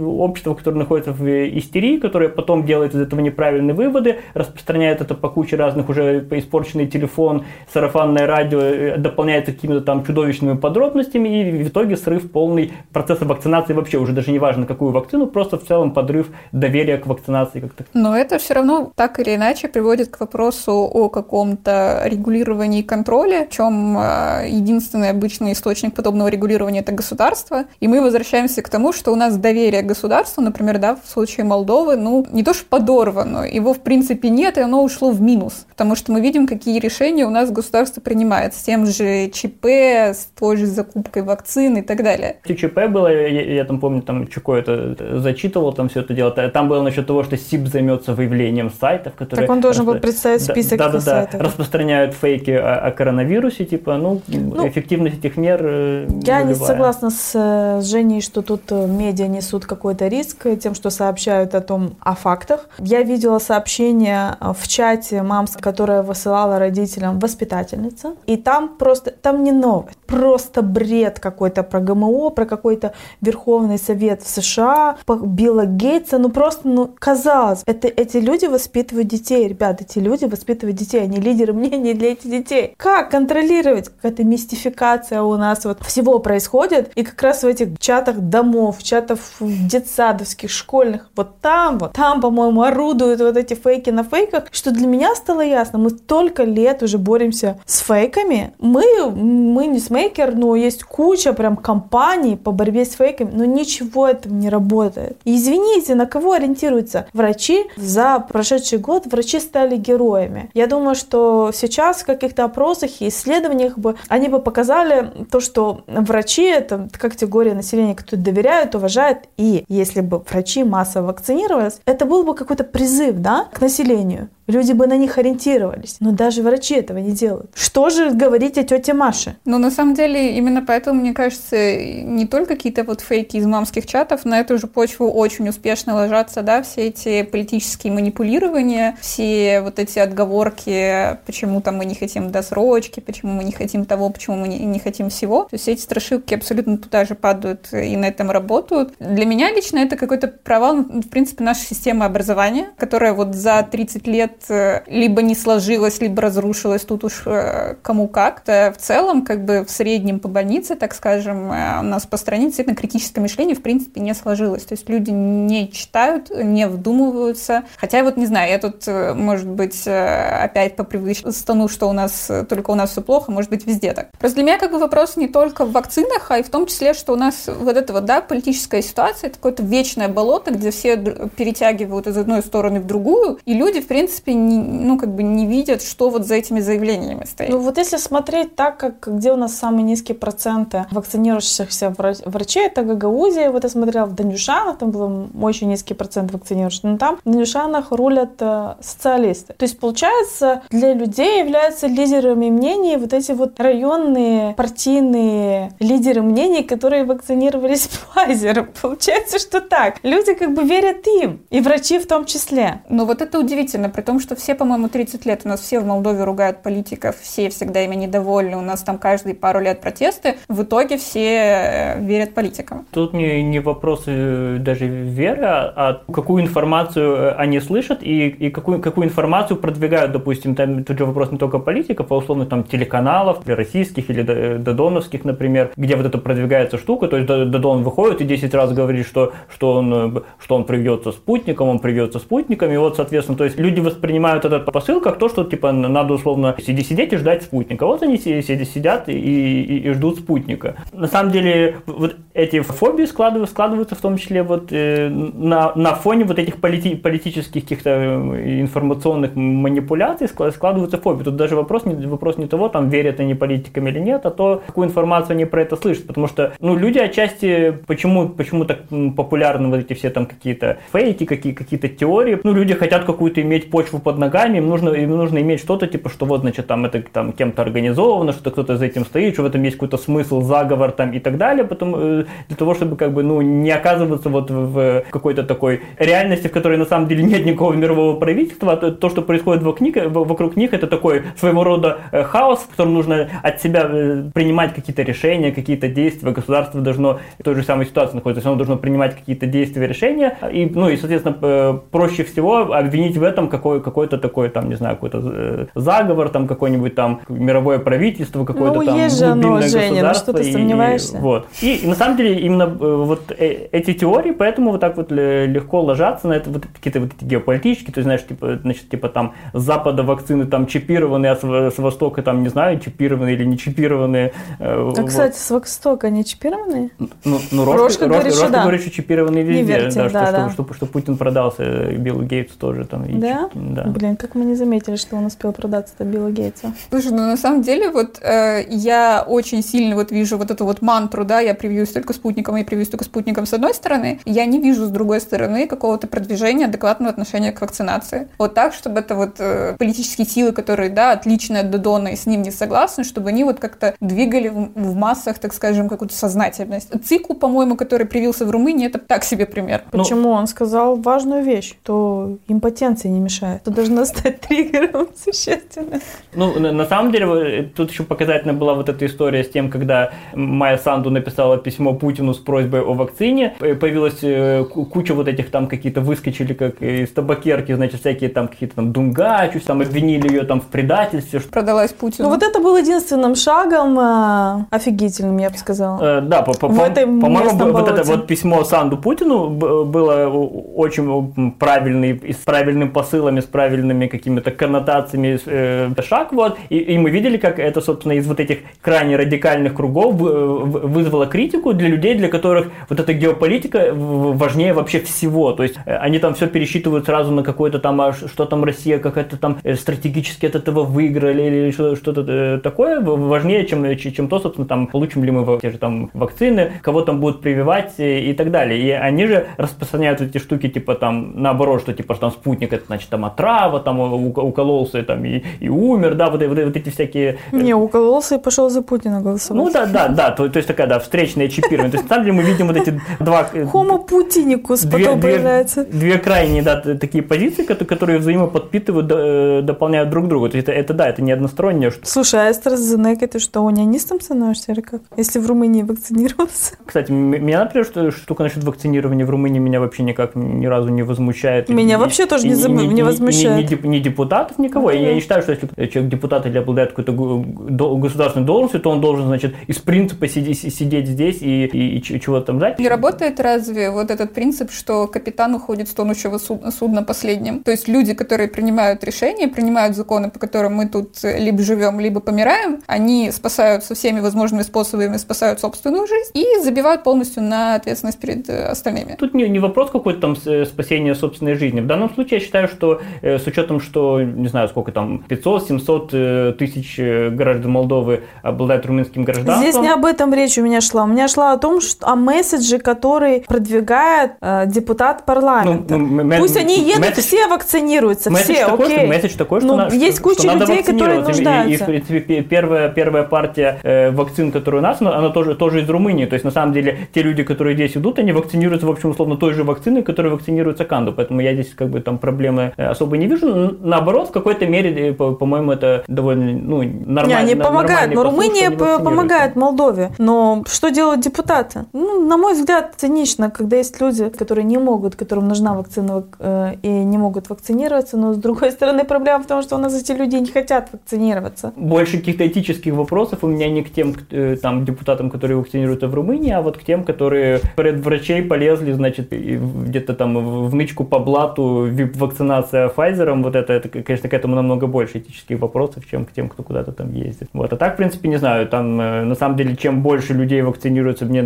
[SPEAKER 1] общества, которое находится в истерии, которое потом делает из этого неправильные выводы, распространяет это по куче разных уже испорченный телефон, сарафанное радио, э, дополняется какими-то там чудовищными подробностями, и в итоге срыв полный процесса вакцинации вообще уже даже не важно, какую вакцину, просто в целом подрыв доверия к вакцинации как-то.
[SPEAKER 2] Но это все равно так или иначе приводит к вопросу о каком-то регулировании и контроле, в чем а, единственный обычный источник подобного регулирования – это государство. И мы возвращаемся к тому, что у нас доверие к государству, например, да, в случае Молдовы, ну, не то что подорвано, его в принципе нет, и оно ушло в минус. Потому что мы видим, какие решения у нас государство принимает с тем же ЧП, с той же закупкой вакцин и так далее.
[SPEAKER 1] ЧП было, я, я там помню, там Чуко это зачитывал, там все это дело. Там было насчет того, что СИП займется выявлением сайтов, которые...
[SPEAKER 3] Так он должен был представить список
[SPEAKER 1] да, да, да, да, распространяют фейки о, о коронавирусе, типа, ну, ну, эффективность этих мер
[SPEAKER 3] э, Я не согласна с, с Женей, что тут э, медиа несут какой-то риск тем, что сообщают о том, о фактах. Я видела сообщение э, в чате мам, которая высылала родителям воспитательница, и там просто, там не новость, просто бред какой-то про ГМО, про какой-то Верховный Совет в США, Билла Гейтса, ну просто, ну, казалось, это, эти люди воспитывают детей, ребят, эти люди воспитывают детей, они лидеры мнений для этих детей. Как контролировать? Какая-то мистификация у нас вот всего происходит, и как раз в этих чатах домов, чатов детсадовских, школьных, вот там вот, там, по-моему, орудуют вот эти фейки на фейках, что для меня стало ясно, мы столько лет уже боремся с фейками, мы, мы не смейкер, но есть куча прям компаний по борьбе с фейками, но ничего этого не работает. Извините, на кого ориентируются врачи? За прошедший год врачи стали героями. Я думаю, что сейчас в каких-то опросах и исследованиях бы они бы показали то, что врачи это категория населения, которые доверяют, уважают. И если бы врачи массово вакцинировались, это был бы какой-то призыв да, к населению люди бы на них ориентировались. Но даже врачи этого не делают. Что же говорить о тете Маше?
[SPEAKER 2] Ну, на самом деле, именно поэтому, мне кажется, не только какие-то вот фейки из мамских чатов, на эту же почву очень успешно ложатся, да, все эти политические манипулирования, все вот эти отговорки, почему там мы не хотим досрочки, почему мы не хотим того, почему мы не, хотим всего. То есть эти страшилки абсолютно туда же падают и на этом работают. Для меня лично это какой-то провал, в принципе, нашей системы образования, которая вот за 30 лет либо не сложилось, либо разрушилось, тут уж э, кому как-то. В целом, как бы в среднем по больнице, так скажем, э, у нас по стране действительно критическое мышление в принципе не сложилось. То есть люди не читают, не вдумываются. Хотя вот не знаю, я тут, может быть, опять по привычке стану, что у нас только у нас все плохо, может быть, везде так. Просто для меня как бы вопрос не только в вакцинах, а и в том числе, что у нас вот эта вот, да, политическая ситуация, это какое-то вечное болото, где все перетягивают из одной стороны в другую, и люди, в принципе, принципе, не, ну, как бы не видят, что вот за этими заявлениями стоит.
[SPEAKER 3] Ну, вот если смотреть так, как где у нас самые низкие проценты вакцинирующихся врачей, это Гагаузия. Вот я смотрела в Данюшанах, там был очень низкий процент вакцинирующихся. Но там в Данюшанах рулят э, социалисты. То есть, получается, для людей являются лидерами мнений вот эти вот районные партийные лидеры мнений, которые вакцинировались *laughs* Pfizer. Получается, что так. Люди как бы верят им. И врачи в том числе.
[SPEAKER 2] Но вот это удивительно, при том, что все, по-моему, 30 лет у нас все в Молдове ругают политиков, все всегда ими недовольны, у нас там каждые пару лет протесты, в итоге все э, верят политикам.
[SPEAKER 1] Тут не, не вопрос э, даже веры, а, а какую информацию э, они слышат и, и какую, какую информацию продвигают, допустим, там тут же вопрос не только политиков, а условно там телеканалов, российских или додоновских, например, где вот это продвигается штука, то есть Додон выходит и 10 раз говорит, что, что, он, что он привьется спутником, он привьется спутниками, и вот, соответственно, то есть люди воспринимают воспринимают этот посыл как то, что типа надо условно сидеть, сидеть и ждать спутника. Вот они сидят и, и, и ждут спутника. На самом деле, вот эти фобии складываются, складываются в том числе вот э, на, на фоне вот этих полити, политических каких-то э, информационных манипуляций складываются фобии. Тут даже вопрос не, вопрос не того, там верят они политикам или нет, а то, какую информацию они про это слышат. Потому что ну, люди отчасти, почему, почему так популярны вот эти все там какие-то фейки, какие, какие-то теории. Ну, люди хотят какую-то иметь почву под ногами, им нужно, им нужно иметь что-то типа, что вот, значит, там это там кем-то организовано, что кто-то за этим стоит, что в этом есть какой-то смысл, заговор там и так далее, потом э, для того, чтобы как бы, ну, не оказываться вот в какой-то такой реальности, в которой на самом деле нет никакого мирового правительства, то, то что происходит вокруг них, вокруг них, это такой своего рода э, хаос, в котором нужно от себя э, принимать какие-то решения, какие-то действия, государство должно в той же самой ситуации находиться, оно должно принимать какие-то действия, решения, и, ну, и, соответственно, проще всего обвинить в этом какой, какой-то такой, там, не знаю, какой-то заговор, там, какой-нибудь там мировое правительство, какое-то
[SPEAKER 3] ну,
[SPEAKER 1] там
[SPEAKER 3] есть же оно, Женя, ну что ты сомневаешься?
[SPEAKER 1] И, вот. И, и на самом деле именно э, вот э, эти теории, поэтому вот так вот легко ложатся на это вот какие-то вот эти геополитические, то есть, знаешь, типа, значит, типа там с запада вакцины там чипированные, а с, востока там, не знаю, чипированные или не чипированные.
[SPEAKER 3] Э, а, вот. кстати, с востока они чипированные?
[SPEAKER 1] Ну, ну Рожка, Рожка, говорит, Рожка да. говорит, что чипированные везде,
[SPEAKER 3] верьте,
[SPEAKER 1] да,
[SPEAKER 3] да,
[SPEAKER 1] что,
[SPEAKER 3] да.
[SPEAKER 1] Что, что, что, что Путин продался Биллу Гейтсу тоже там.
[SPEAKER 3] И да? Чип, да? Блин, как мы не заметили, что он успел продаться-то Биллу Гейтсу.
[SPEAKER 2] Слушай, ну на самом деле вот э, я очень сильно вот вижу вот эту вот мантру, да, я привьюсь только спутником, я привьюсь только спутником с одной стороны, я не вижу с другой стороны какого-то продвижения адекватного отношения к вакцинации. Вот так, чтобы это вот э, политические силы, которые, да, отличны от Додона и с ним не согласны, чтобы они вот как-то двигали в, в массах, так скажем, какую-то сознательность. Цику, по-моему, который привился в Румынии, это так себе пример.
[SPEAKER 3] Ну, Почему? Ну, он сказал важную вещь, что импотенция не мешает. Это должно стать триггером *laughs* существенно.
[SPEAKER 1] Ну, на, на самом деле, тут еще показательно была вот эта история с тем, когда Майя Санду написала письмо Путину с просьбой о вакцине. Появилась э, куча вот этих там какие-то выскочили как из табакерки, значит, всякие там какие-то там Дунгачу, там обвинили ее там в предательстве.
[SPEAKER 2] Продалась Путину.
[SPEAKER 3] Ну вот это был единственным шагом э, офигительным, я бы сказала.
[SPEAKER 1] Э, да, по, по, по, по-моему, вот это вот письмо Санду Путину было очень правильный, с правильным посылами, с правильными какими-то коннотациями э, шаг, вот, и, и мы видели, как это, собственно, из вот этих крайне радикальных кругов вызвало критику для людей, для которых вот эта геополитика важнее вообще всего. То есть э, они там все пересчитывают сразу на какой-то там, а что там Россия как-то там э, стратегически от этого выиграли или что-то э, такое важнее, чем, чем то, собственно, там получим ли мы те же там вакцины, кого там будут прививать и так далее. И они же распространяют эти штуки типа там наоборот, что типа там спутник это значит там отрава, там укололся там и, и умер, да, вот, вот, вот эти всякие...
[SPEAKER 3] Не, укололся и пошел за Путина голосовать.
[SPEAKER 1] Ну да, да, да, то, то есть такая, да, встречная чипирование. То есть на самом деле мы видим вот эти два... *laughs*
[SPEAKER 3] Homo Putinicus две, потом две, появляется.
[SPEAKER 1] Две крайние, да, такие позиции, которые взаимоподпитывают, э, дополняют друг друга. То есть это, это да, это не одностороннее. Что...
[SPEAKER 3] Слушай, а AstraZeneca ты что, унионистом становишься или как? Если в Румынии вакцинировался? *laughs*
[SPEAKER 1] Кстати, меня, например, что штука насчет вакцинирования в Румынии меня вообще никак ни разу не возмущает.
[SPEAKER 3] Меня и, вообще тоже и, не, заб... не, не возмущает.
[SPEAKER 1] Ни, ни, ни депутатов, никого. Mm-hmm. Я не считаю, что если человек депутат или обладает какой-то государственной должностью, то он должен, значит, из принципа сидеть, сидеть здесь и, и, и чего-то там ждать.
[SPEAKER 2] Не работает разве вот этот принцип, что капитан уходит с тонущего судна последним? То есть люди, которые принимают решения, принимают законы, по которым мы тут либо живем, либо помираем, они спасаются всеми возможными способами, спасают собственную жизнь и забивают полностью на ответственность перед э, остальными.
[SPEAKER 1] Тут не, не вопрос какой-то там э, спасения собственной жизни. В данном случае я считаю, что с учетом, что, не знаю, сколько там, 500-700 тысяч граждан Молдовы обладают румынским гражданством.
[SPEAKER 3] Здесь не об этом речь у меня шла. У меня шла о том, что о месседже, который продвигает э, депутат парламента. Ну, ну Пусть они едут, месседж, все вакцинируются, все,
[SPEAKER 1] такой,
[SPEAKER 3] окей.
[SPEAKER 1] Что, месседж такой, что,
[SPEAKER 3] ну,
[SPEAKER 1] на,
[SPEAKER 3] есть
[SPEAKER 1] что,
[SPEAKER 3] куча
[SPEAKER 1] что
[SPEAKER 3] людей, которые нуждаются.
[SPEAKER 1] И, и, в принципе, первая, первая партия э, вакцин, которая у нас, она тоже, тоже из Румынии. То есть, на самом деле, те люди, которые здесь идут, они вакцинируются, в общем, условно, той же вакциной, которой вакцинируется Канду. Поэтому я здесь, как бы, там проблемы э, особо не вижу. Наоборот, в какой-то мере, э, по-моему, это довольно, ну, нормально. Не,
[SPEAKER 3] они помогают, но Румыния помогает Молдове. Но что делают депутаты? Ну, на мой взгляд, цинично, когда есть люди, которые не могут, которым нужна вакцина э, и не могут вакцинироваться, но с другой стороны проблема в том, что у нас эти люди не хотят вакцинироваться.
[SPEAKER 1] Больше каких-то этических вопросов у меня не к тем э, там депутатам, которые вакцинируются в Румынии, а вот к тем, которые перед врачей полезли, значит, где-то там в нычку по блату вакцинация Pfizer, вот это, это, конечно, к этому намного больше этических вопросов, чем к тем, кто куда-то там ездит. Вот. А так, в принципе, не знаю, там э, на самом деле, чем больше людей вакцинируются, мне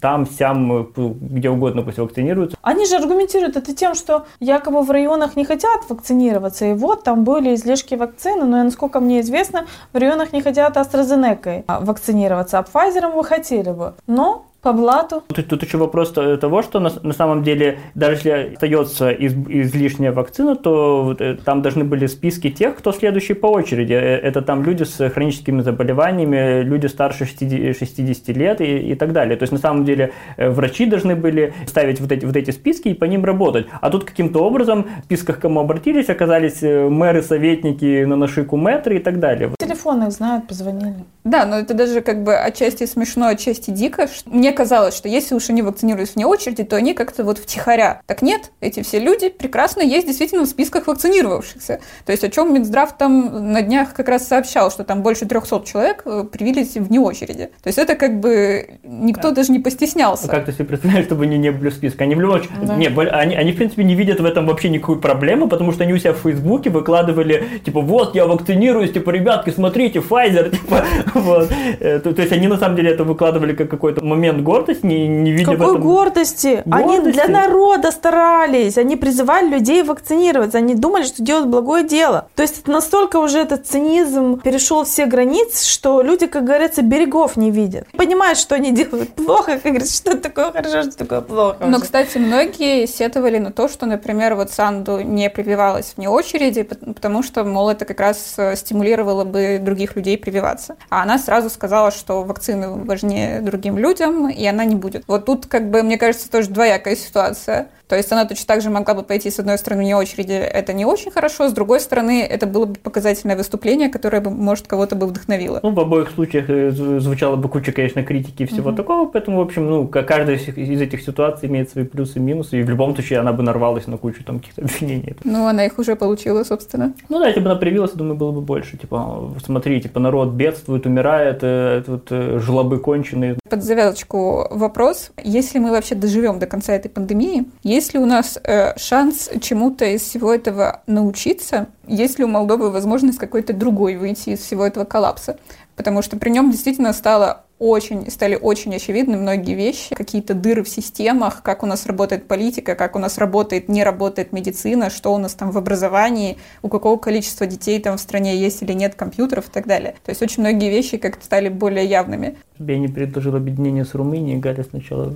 [SPEAKER 1] там, сям, где угодно пусть вакцинируются.
[SPEAKER 3] Они же аргументируют это тем, что якобы в районах не хотят вакцинироваться, и вот там были излишки вакцины, но, насколько мне известно, в районах не хотят AstraZeneca вакцинироваться, а Pfizer вы хотели бы. Но по блату.
[SPEAKER 1] Тут, тут еще вопрос того, что на, на самом деле, даже если остается из, излишняя вакцина, то э, там должны были списки тех, кто следующий по очереди. Э, это там люди с хроническими заболеваниями, люди старше 60, 60 лет и, и так далее. То есть на самом деле э, врачи должны были ставить вот эти, вот эти списки и по ним работать. А тут каким-то образом в списках кому обратились, оказались мэры, советники на нашику мэтры и так далее.
[SPEAKER 3] Телефон их знают, позвонили.
[SPEAKER 2] Да, но это даже как бы отчасти смешно, отчасти дико. Мне казалось, что если уж они вакцинируются вне очереди, то они как-то вот втихаря. Так нет, эти все люди прекрасно есть действительно в списках вакцинировавшихся. То есть о чем Минздрав там на днях как раз сообщал, что там больше 300 человек э, привились вне очереди. То есть это как бы никто да. даже не постеснялся.
[SPEAKER 1] Как ты себе представляешь, чтобы они не были в списке? Они в любом случае... Да. Не, они, они, в принципе, не видят в этом вообще никакой проблемы, потому что они у себя в Фейсбуке выкладывали, типа, вот, я вакцинируюсь, типа, ребятки, смотрите, Pfizer, типа, вот. Э, то, то есть они на самом деле это выкладывали как какой-то момент гордость, не, не видя
[SPEAKER 3] Какой
[SPEAKER 1] в этом...
[SPEAKER 3] гордости? гордости? Они для народа старались, они призывали людей вакцинироваться, они думали, что делают благое дело. То есть настолько уже этот цинизм перешел все границы, что люди, как говорится, берегов не видят. Понимают, что они делают плохо, как говорится, что такое хорошо, что такое плохо.
[SPEAKER 2] Но, кстати, многие сетовали на то, что, например, вот Санду не прививалась вне очереди, потому что, мол, это как раз э, стимулировало бы других людей прививаться. А она сразу сказала, что вакцины важнее другим людям, и она не будет. Вот тут, как бы, мне кажется, тоже двоякая ситуация. То есть она точно так же могла бы пойти с одной стороны вне очереди, это не очень хорошо, с другой стороны это было бы показательное выступление, которое бы, может, кого-то бы вдохновило.
[SPEAKER 1] Ну, в обоих случаях э, звучало бы куча, конечно, критики и всего угу. такого, поэтому, в общем, ну, каждая из этих ситуаций имеет свои плюсы и минусы, и в любом случае она бы нарвалась на кучу там каких-то *laughs* обвинений.
[SPEAKER 2] Ну, она их уже получила, собственно.
[SPEAKER 1] Ну да, если бы она привилась, думаю, было бы больше. Типа, смотри, типа, народ бедствует, умирает, э, тут э, жлобы конченые.
[SPEAKER 2] Под завязочку вопрос. Если мы вообще доживем до конца этой пандемии, есть ли у нас э, шанс чему-то из всего этого научиться? Есть ли у Молдовы возможность какой-то другой выйти из всего этого коллапса? Потому что при нем действительно стало очень, стали очень очевидны многие вещи, какие-то дыры в системах, как у нас работает политика, как у нас работает, не работает медицина, что у нас там в образовании, у какого количества детей там в стране есть или нет компьютеров и так далее. То есть очень многие вещи как-то стали более явными.
[SPEAKER 1] Я не предложил объединение с Румынией, Галя сначала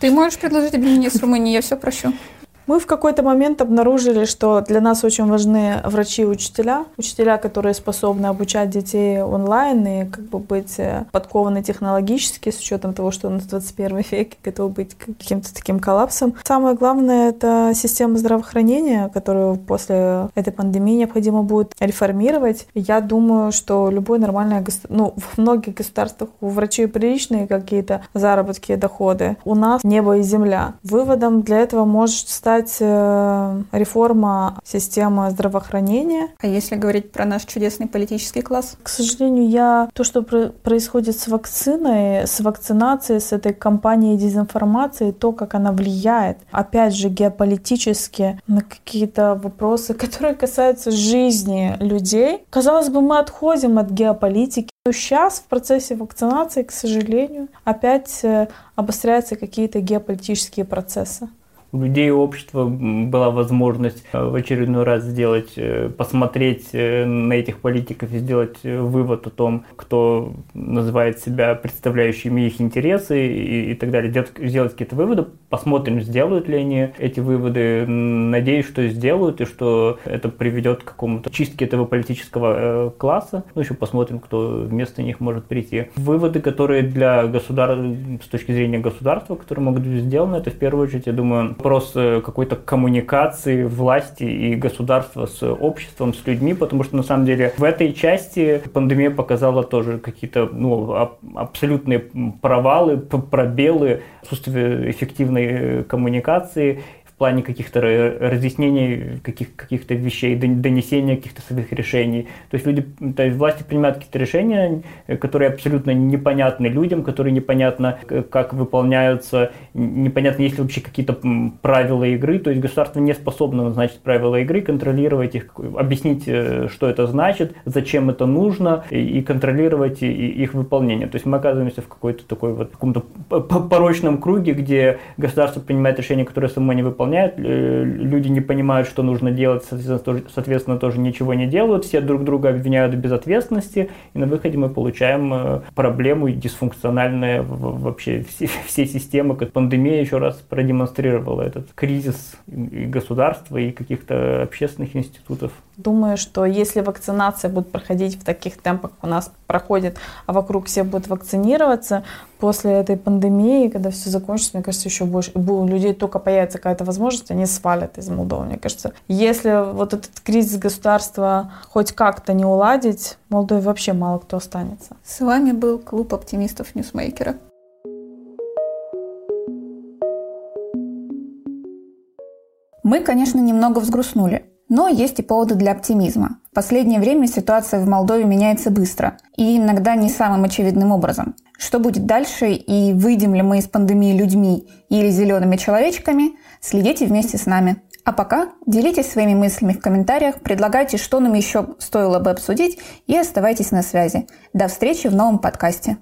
[SPEAKER 2] Ты можешь предложить объединение с Румынией, я все прощу.
[SPEAKER 3] Мы в какой-то момент обнаружили, что для нас очень важны врачи и учителя. Учителя, которые способны обучать детей онлайн и как бы быть э, подкованы технологически, с учетом того, что у нас 21 век и готов быть каким-то таким коллапсом. Самое главное — это система здравоохранения, которую после этой пандемии необходимо будет реформировать. Я думаю, что нормальное государство, ну, в многих государствах у врачей приличные какие-то заработки, доходы. У нас небо и земля. Выводом для этого может стать сказать, э, реформа системы здравоохранения.
[SPEAKER 2] А если говорить про наш чудесный политический класс?
[SPEAKER 3] К сожалению, я то, что происходит с вакциной, с вакцинацией, с этой кампанией дезинформации, то, как она влияет, опять же, геополитически на какие-то вопросы, *laughs* которые касаются жизни людей. Казалось бы, мы отходим от геополитики. Но сейчас в процессе вакцинации, к сожалению, опять э, обостряются какие-то геополитические процессы
[SPEAKER 1] у людей общества была возможность э, в очередной раз сделать, э, посмотреть э, на этих политиков и сделать вывод о том, кто называет себя представляющими их интересы и, и так далее, сделать, сделать какие-то выводы, посмотрим, сделают ли они эти выводы, надеюсь, что сделают и что это приведет к какому-то чистке этого политического класса, ну еще посмотрим, кто вместо них может прийти. Выводы, которые для государства, с точки зрения государства, которые могут быть сделаны, это в первую очередь, я думаю, вопрос э, какой-то коммуникации власти и государства с обществом, с людьми, потому что на самом деле в этой части пандемия показала тоже какие-то ну, абсолютные провалы, пробелы, отсутствие эффективной э, коммуникации плане каких-то разъяснений каких, каких-то вещей, донесения каких-то своих решений. То есть люди, то есть власти принимают какие-то решения, которые абсолютно непонятны людям, которые непонятно как выполняются, непонятно, есть ли вообще какие-то правила игры. То есть государство не способно назначить правила игры, контролировать их, объяснить, э, что это значит, зачем это нужно, и контролировать их выполнение. То есть мы оказываемся в какой-то такой вот каком-то порочном круге, где государство принимает решения, которые само не выполняет, э, люди не понимают, что нужно делать, соответственно тоже, соответственно, тоже ничего не делают, все друг друга обвиняют в безответственности, и на выходе мы получаем э, проблему и дисфункциональные вообще все, *laughs* все системы, как пандемия еще раз продемонстрировала этот кризис и государства, и каких-то общественных институтов.
[SPEAKER 3] Думаю, что если вакцинация будет проходить в таких темпах, у нас проходит, а вокруг все будут вакцинироваться, после этой пандемии, когда все закончится, мне кажется, еще больше. У людей только появится какая-то возможность, они свалят из Молдовы. Мне кажется, если вот этот кризис государства хоть как-то не уладить, в Молдове вообще мало кто останется.
[SPEAKER 2] С вами был клуб оптимистов Ньюсмейкера. Мы, конечно, немного взгрустнули, но есть и поводы для оптимизма. В последнее время ситуация в Молдове меняется быстро и иногда не самым очевидным образом. Что будет дальше и выйдем ли мы из пандемии людьми или зелеными человечками, следите вместе с нами. А пока делитесь своими мыслями в комментариях, предлагайте, что нам еще стоило бы обсудить и оставайтесь на связи. До встречи в новом подкасте.